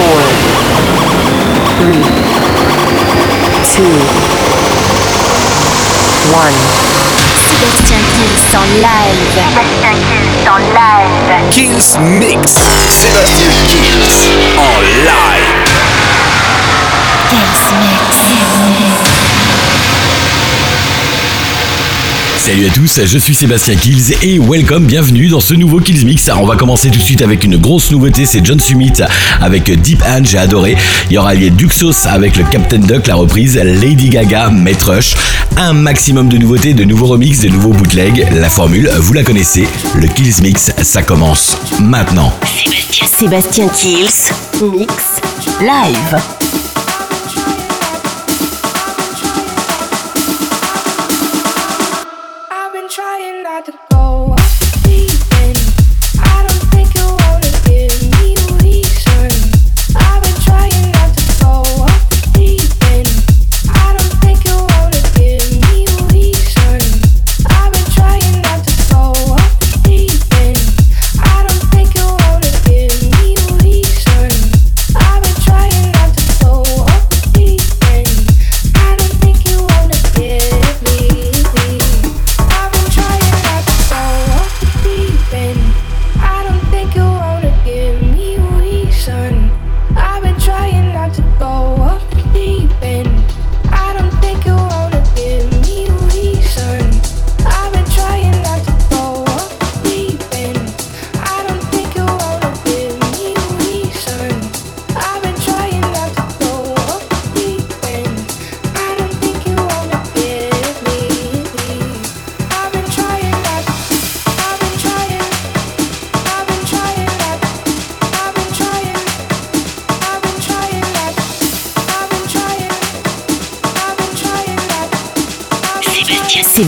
four, three, two, one. Sébastien Kills en live. Sébastien Kills en live. Kills Mix. Sébastien Kills en live. Kills Mix. Salut à tous, je suis Sébastien Kills et welcome, bienvenue dans ce nouveau Kills Mix. Alors on va commencer tout de suite avec une grosse nouveauté, c'est John Summit avec Deep Hand, j'ai adoré. Il y aura lié Duxos avec le Captain Duck, la reprise, Lady Gaga, Rush. Un maximum de nouveautés, de nouveaux remixes, de nouveaux bootlegs. La formule, vous la connaissez, le Kills Mix, ça commence maintenant. Sébastien, Sébastien Kills, Mix, live.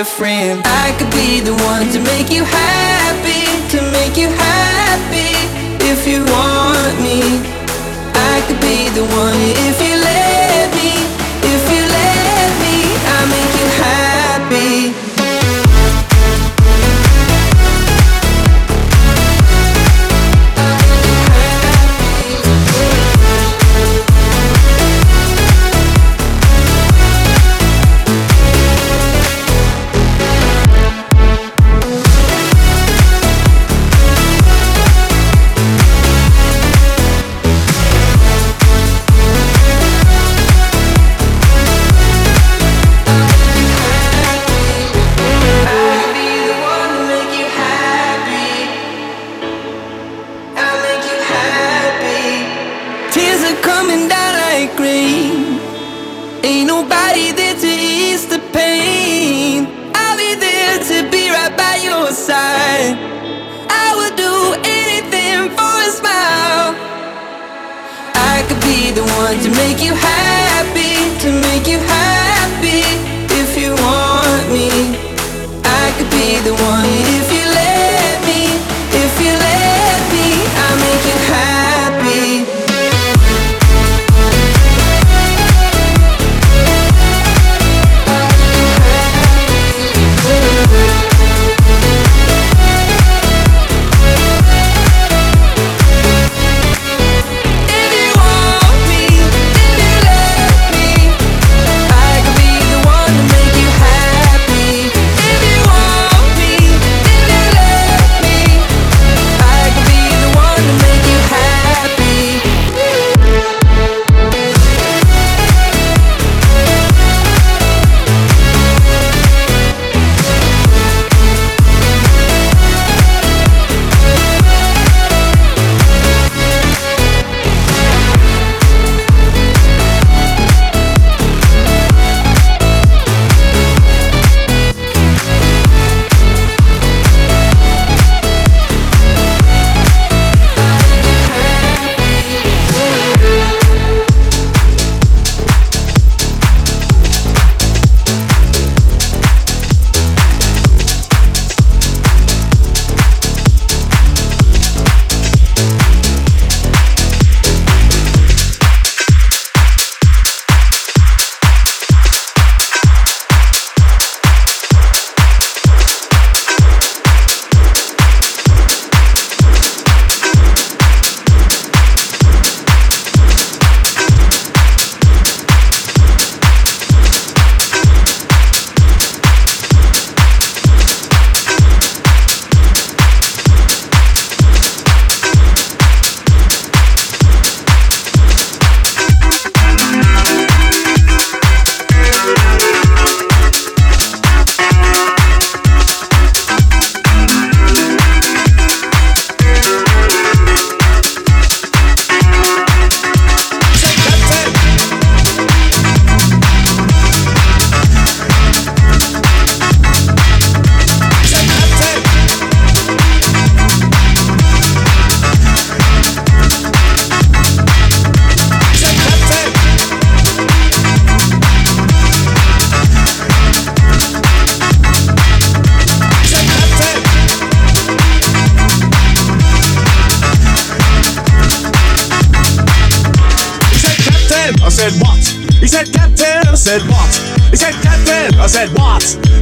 a friend. I could be the one to make you happy, to make you happy if you want me. I could be the one if you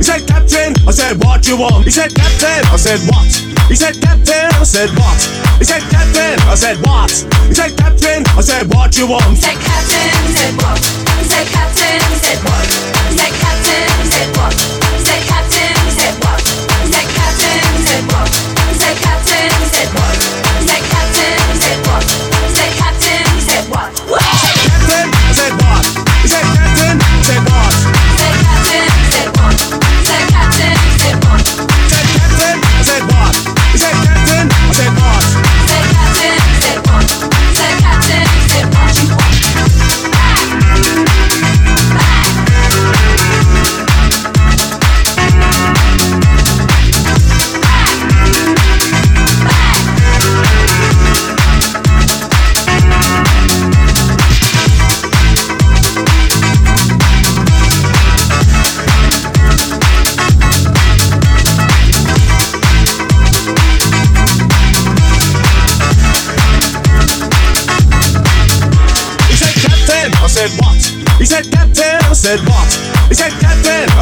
said, Captain, I said, what you want? He said, Captain, I said, what? He said, Captain, I said, what? He said, Captain, I said, what? He said, Captain, I said, what you want? He said, Captain, he said, what? He said, Captain, he said, what? He said, Captain, he said, what?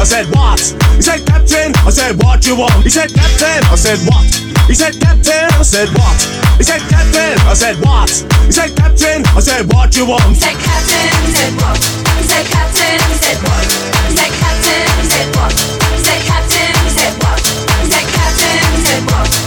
said, what? He said, Captain, I said, what you want? He said, Captain, I said, what? He said, Captain, I said, what? He said, Captain, I said, what? He said, Captain, I said, what you want? He said, Captain, I said, what? He said, Captain, he said, what? He said, Captain, he said, what? He said, Captain, he said, what? He said, Captain, he said, what?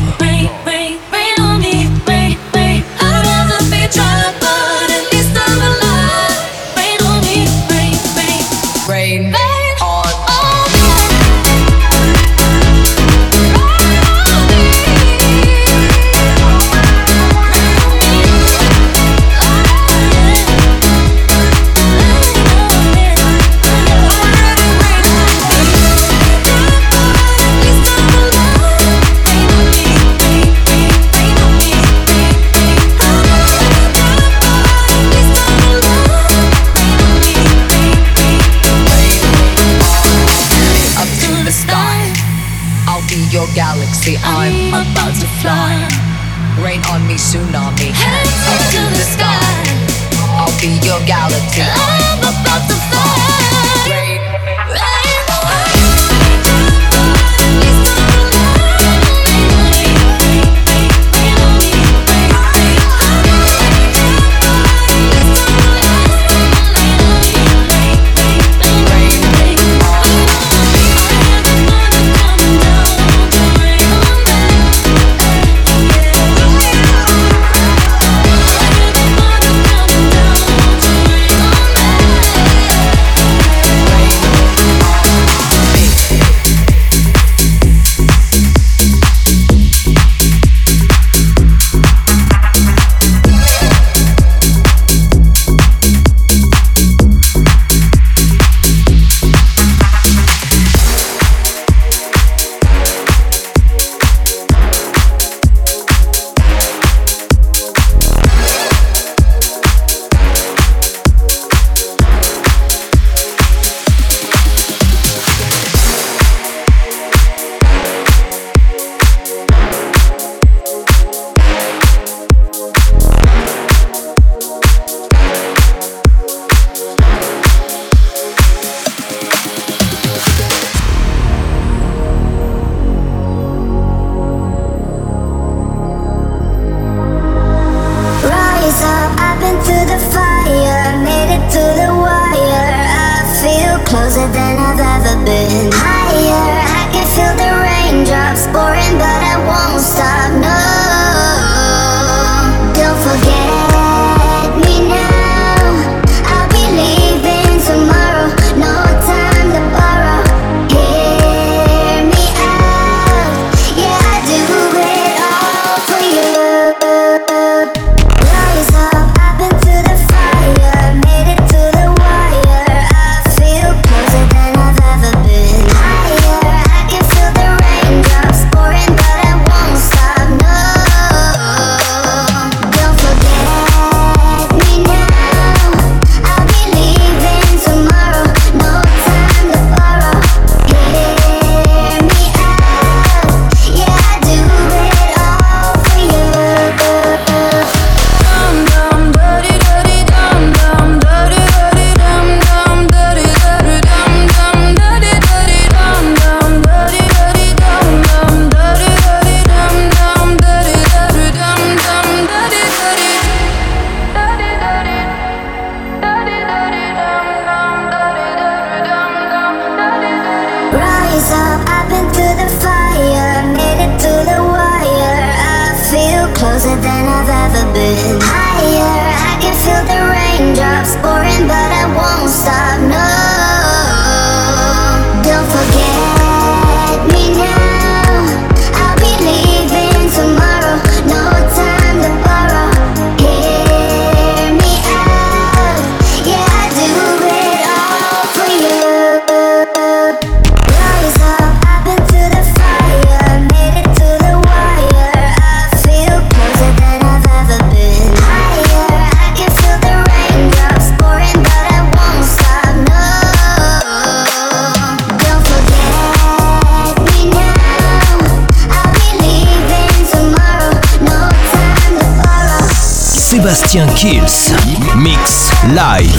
Kills. Mix live.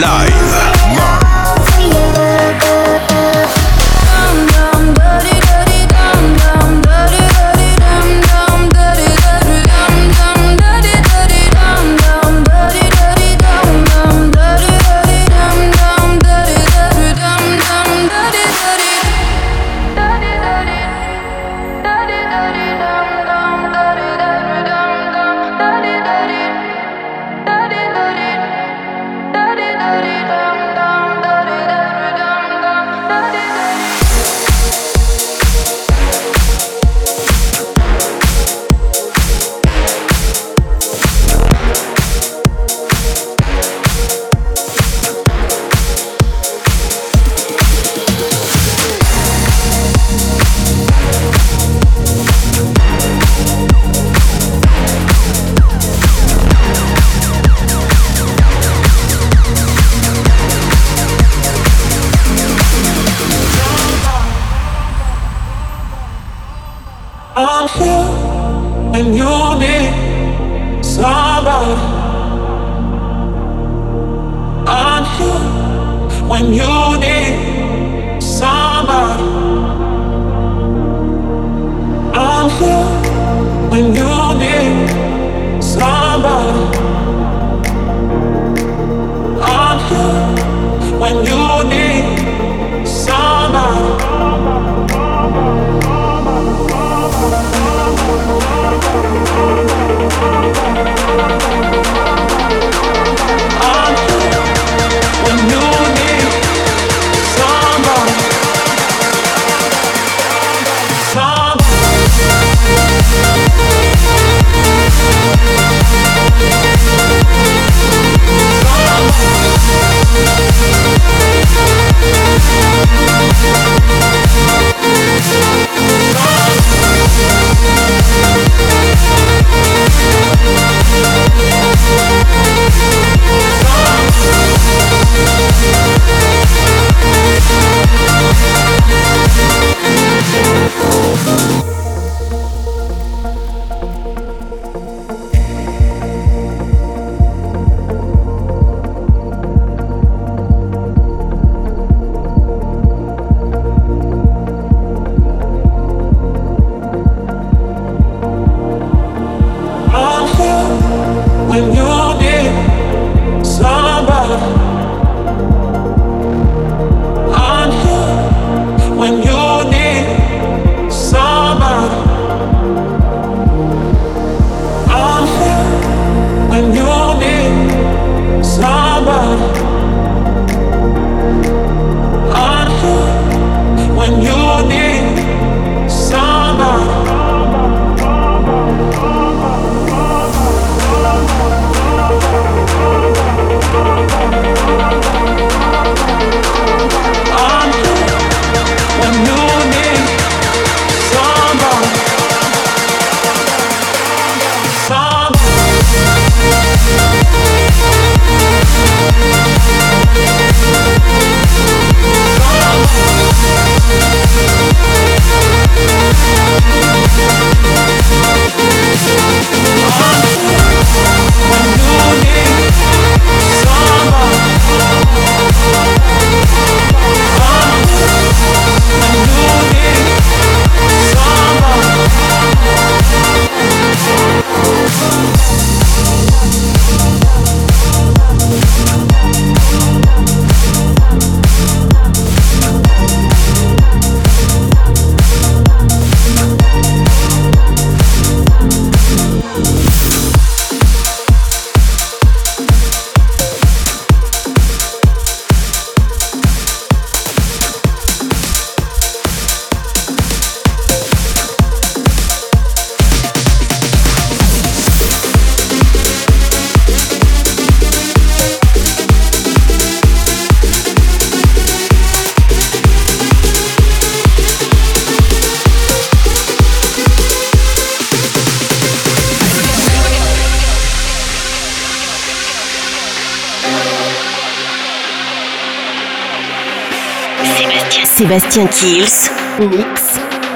Live. Sébastien Kills, mix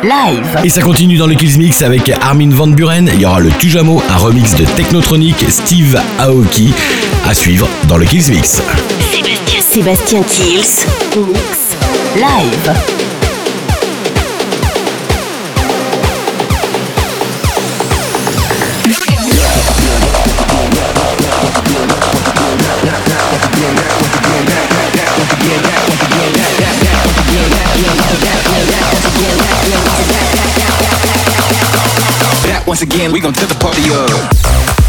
live. Et ça continue dans le Kills Mix avec Armin Van Buren. Il y aura le Tujamo, un remix de Technotronic, Steve Aoki à suivre dans le Kills Mix. Sébastien, Sébastien Kills, mix live. Once again, we gon' tip the party up.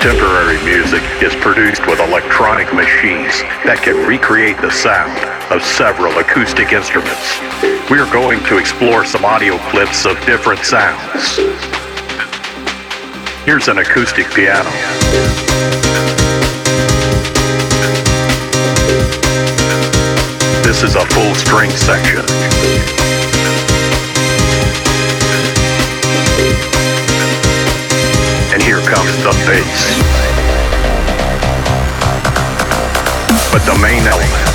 Contemporary music is produced with electronic machines that can recreate the sound of several acoustic instruments. We are going to explore some audio clips of different sounds. Here's an acoustic piano. This is a full string section. Comes the bass. But the main element,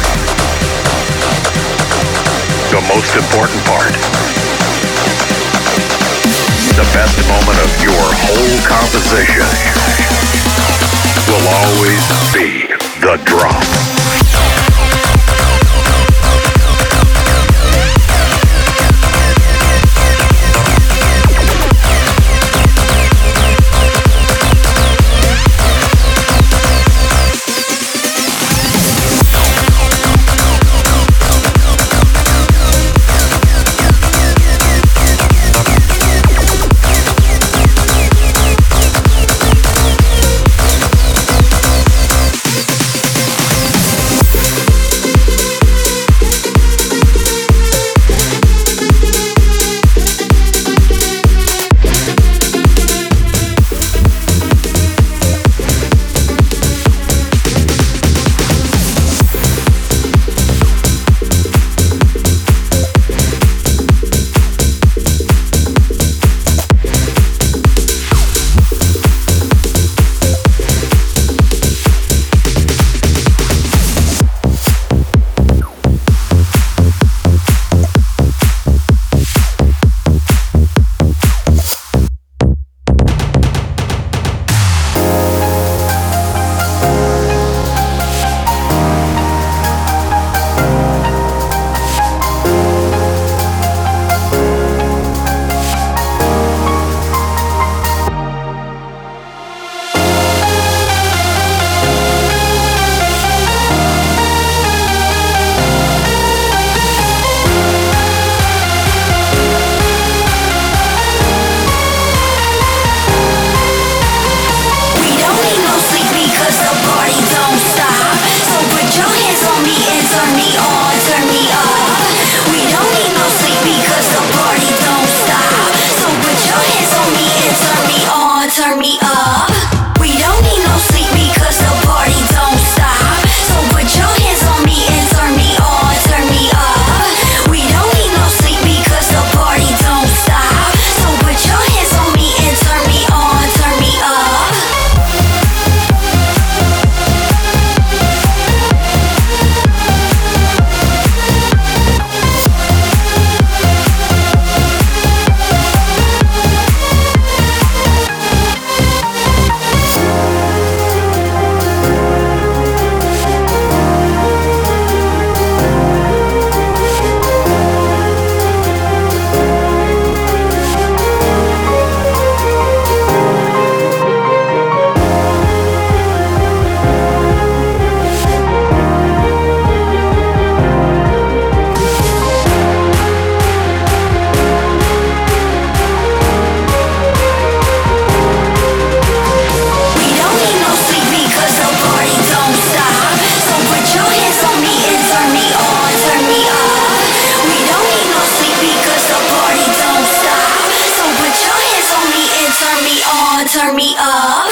the most important part, the best moment of your whole composition will always be the drop. turn me up.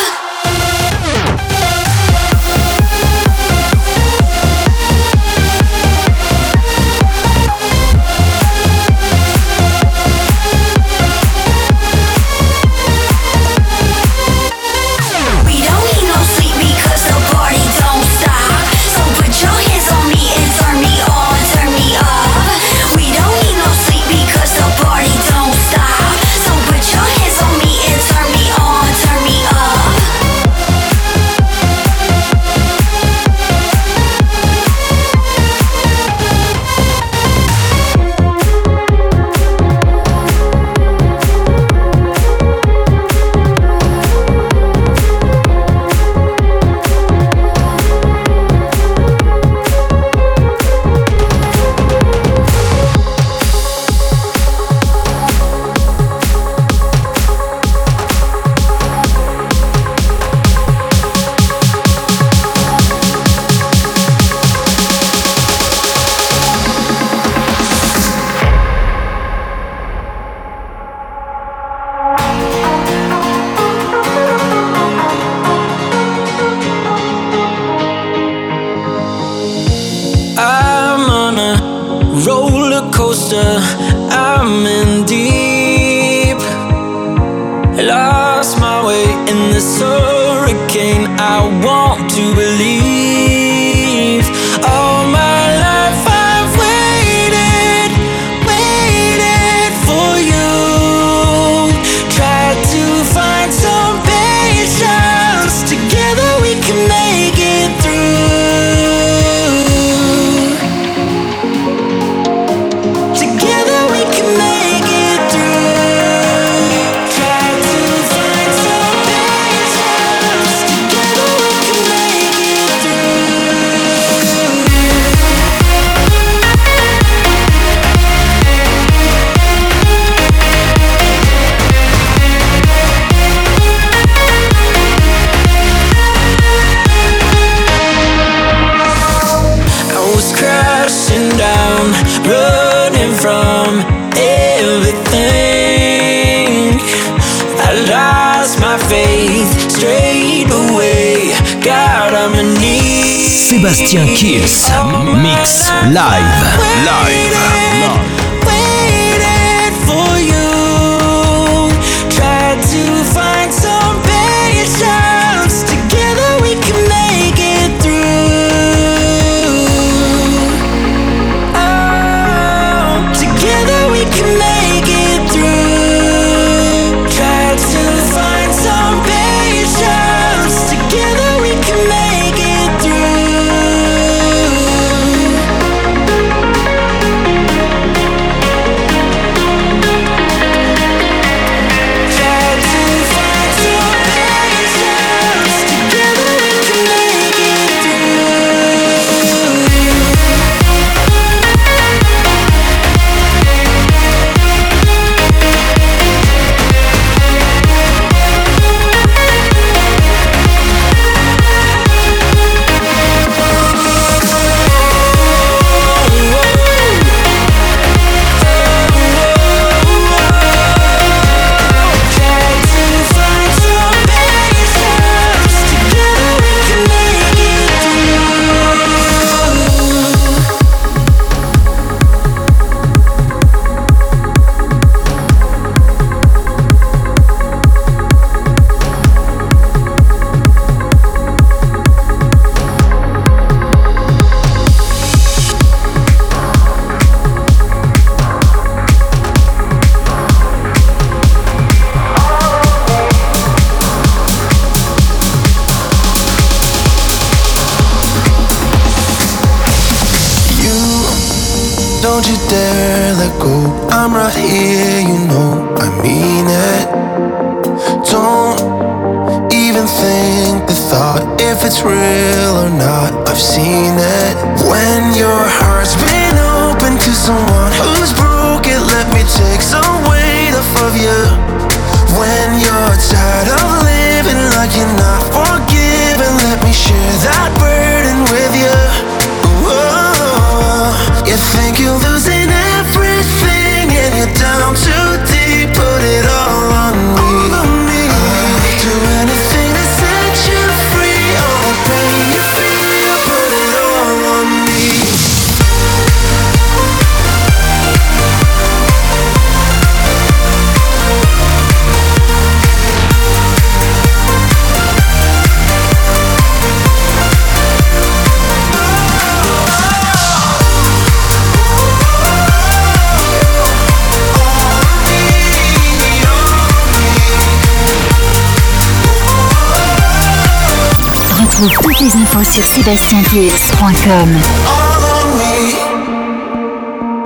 Mixmix.com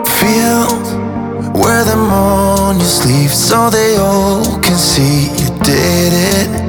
Fields where the morning sleeps so they all can see you did it.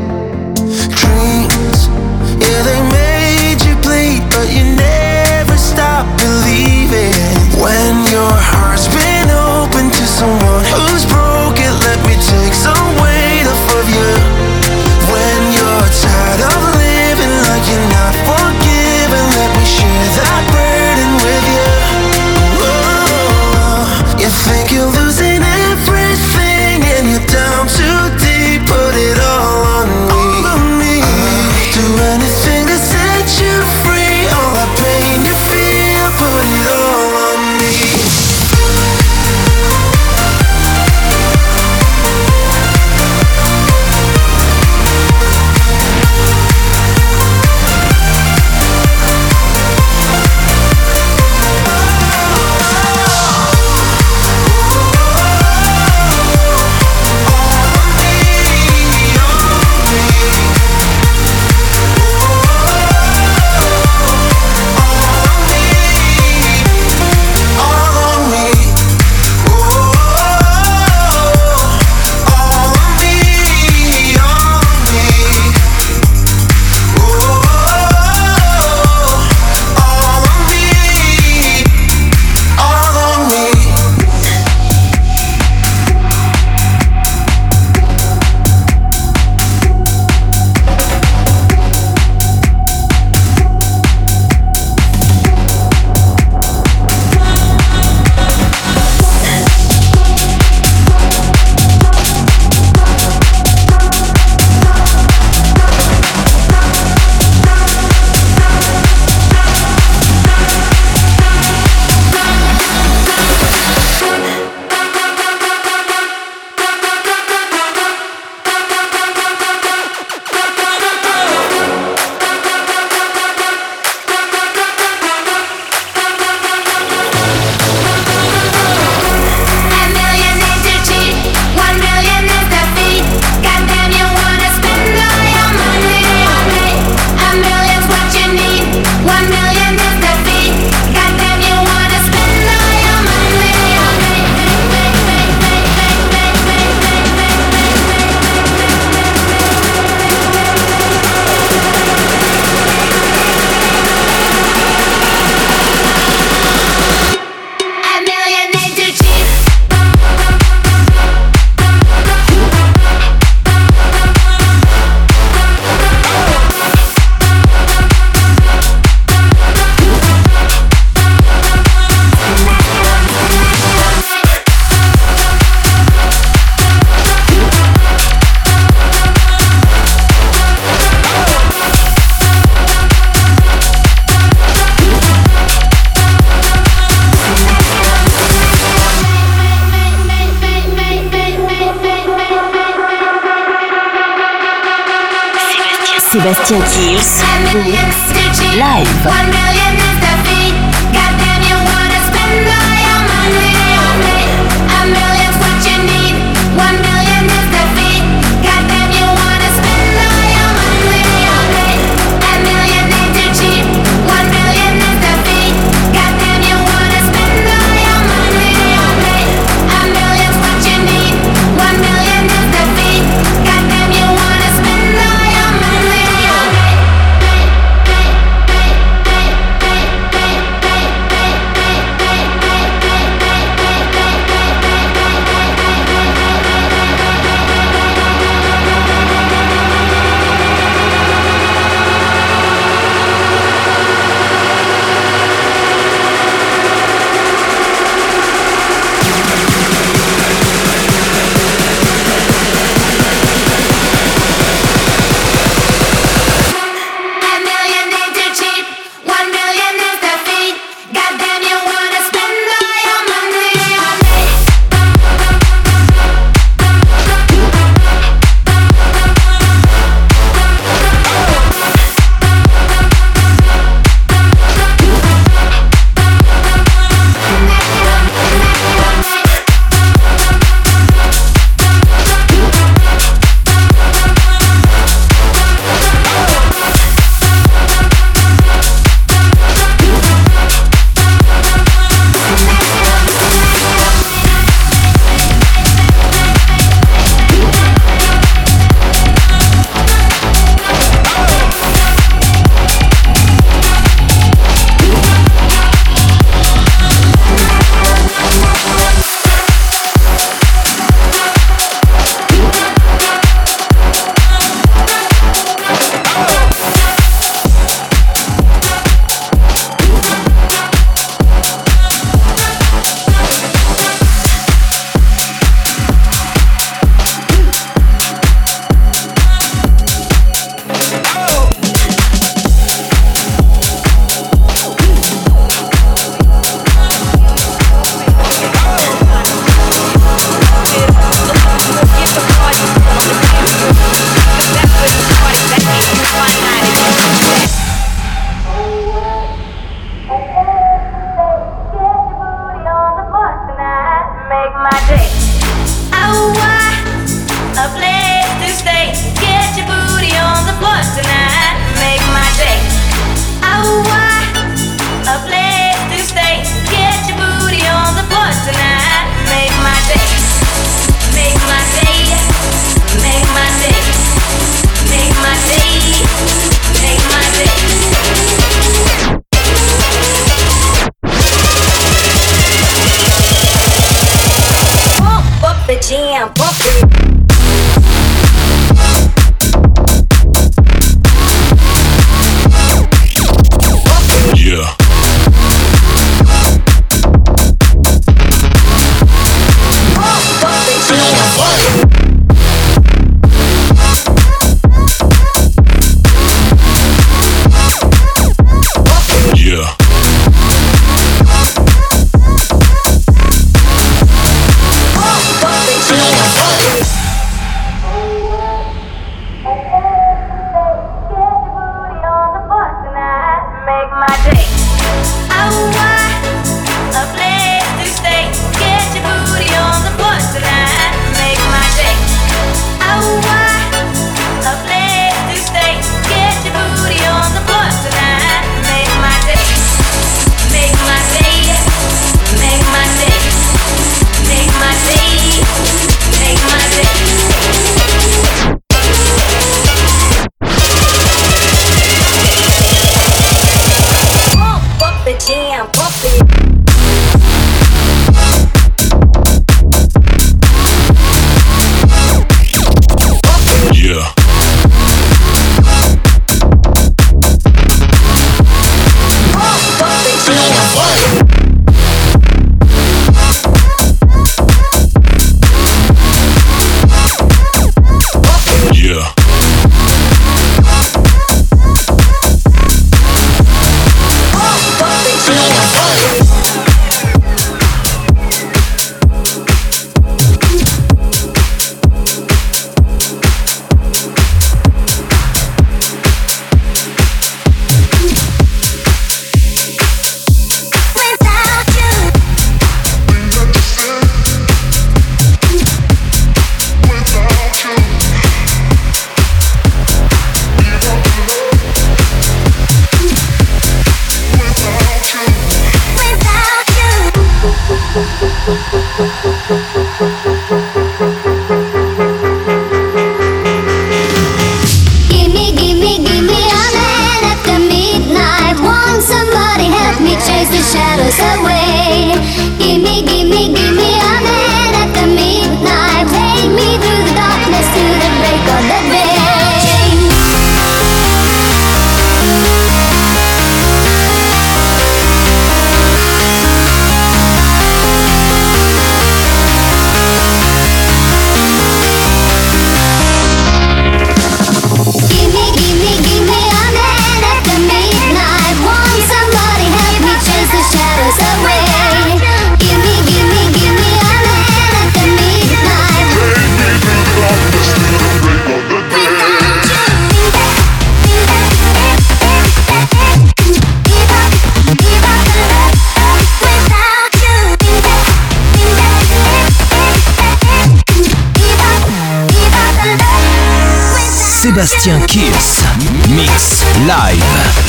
Sébastien Kills. Mix live.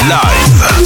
Live.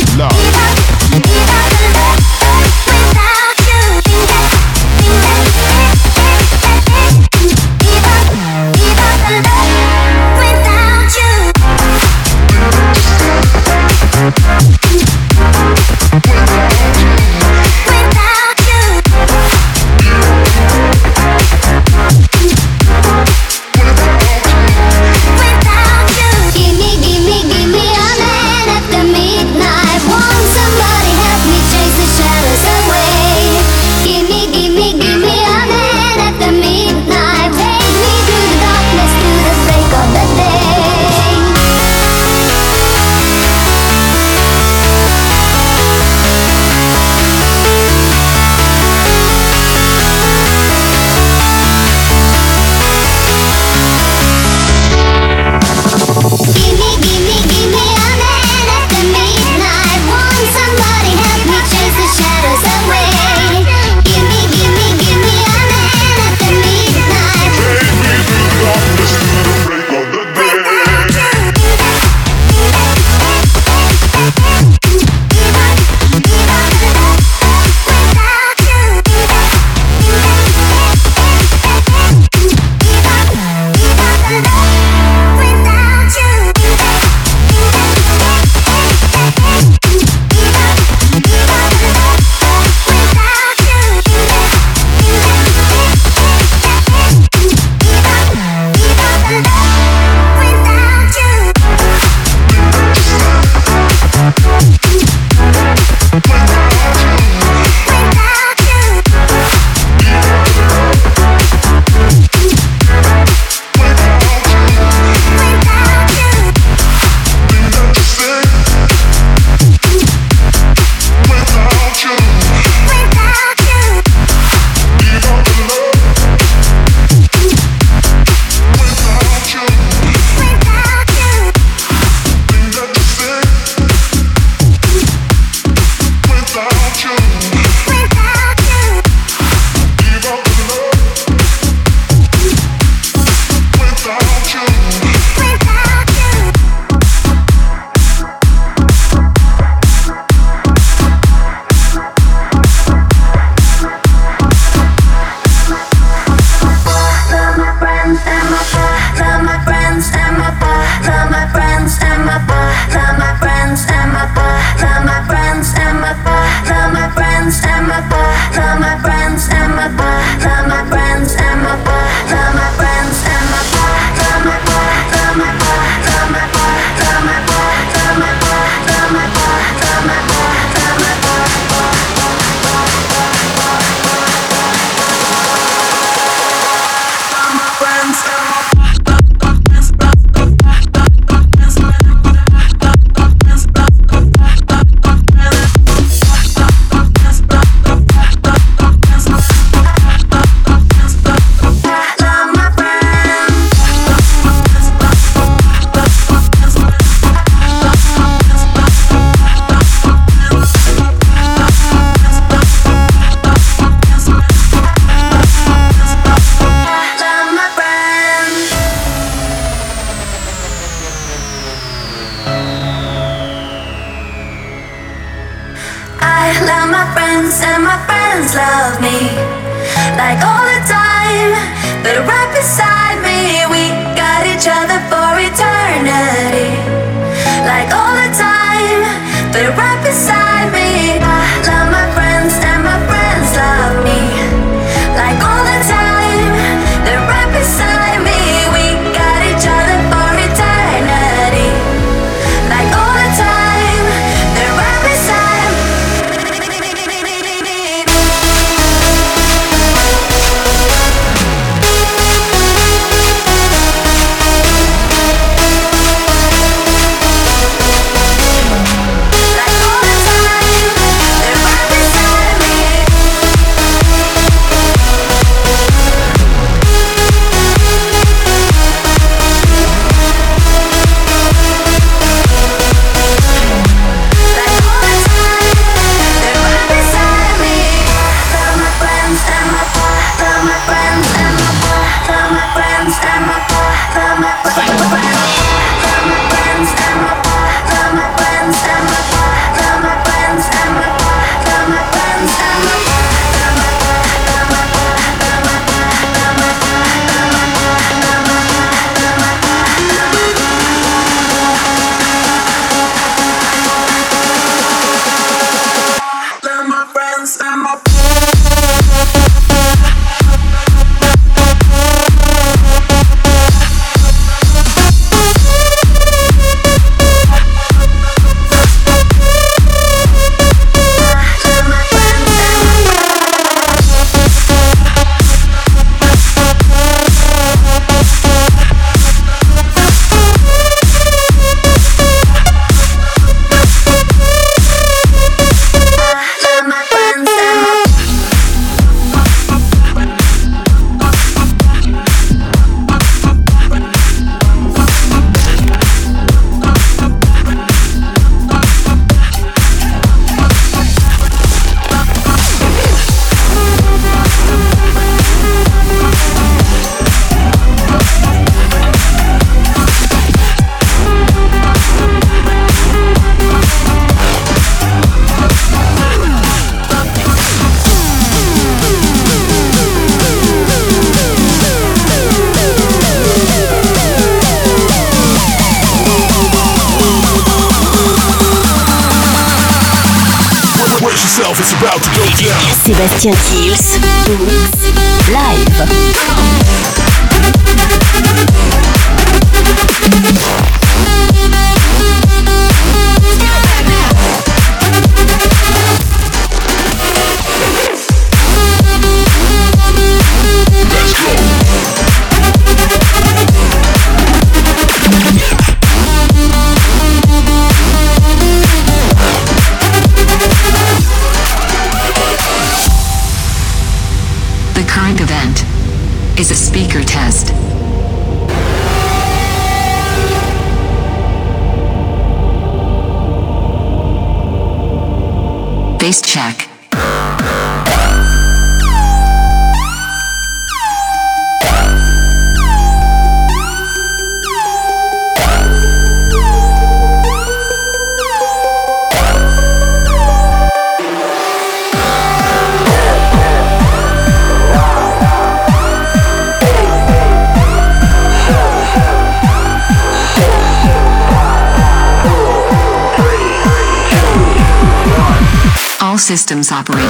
All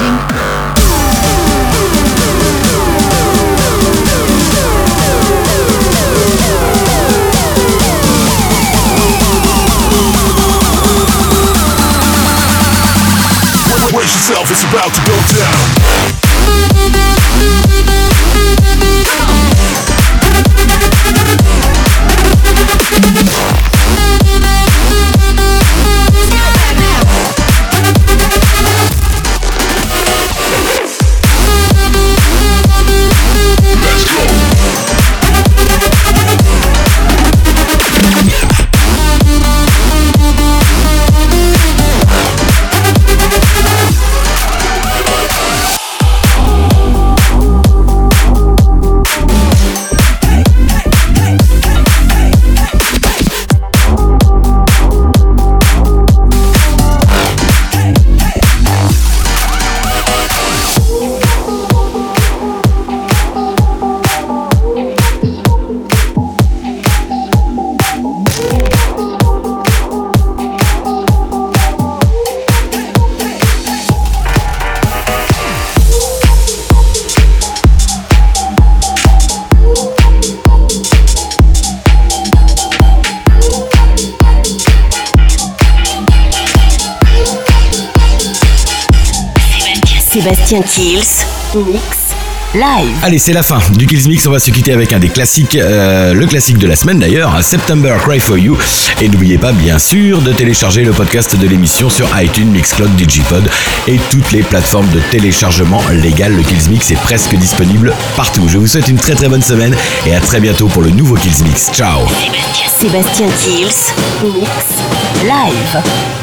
Sébastien Kills, Mix, Live. Allez, c'est la fin du Kills Mix. On va se quitter avec un des classiques, euh, le classique de la semaine d'ailleurs, September Cry for You. Et n'oubliez pas, bien sûr, de télécharger le podcast de l'émission sur iTunes, Mixcloud, Digipod et toutes les plateformes de téléchargement légal. Le Kills Mix est presque disponible partout. Je vous souhaite une très très bonne semaine et à très bientôt pour le nouveau Kills Mix. Ciao Sébastien Kills, Mix, Live.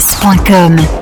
sur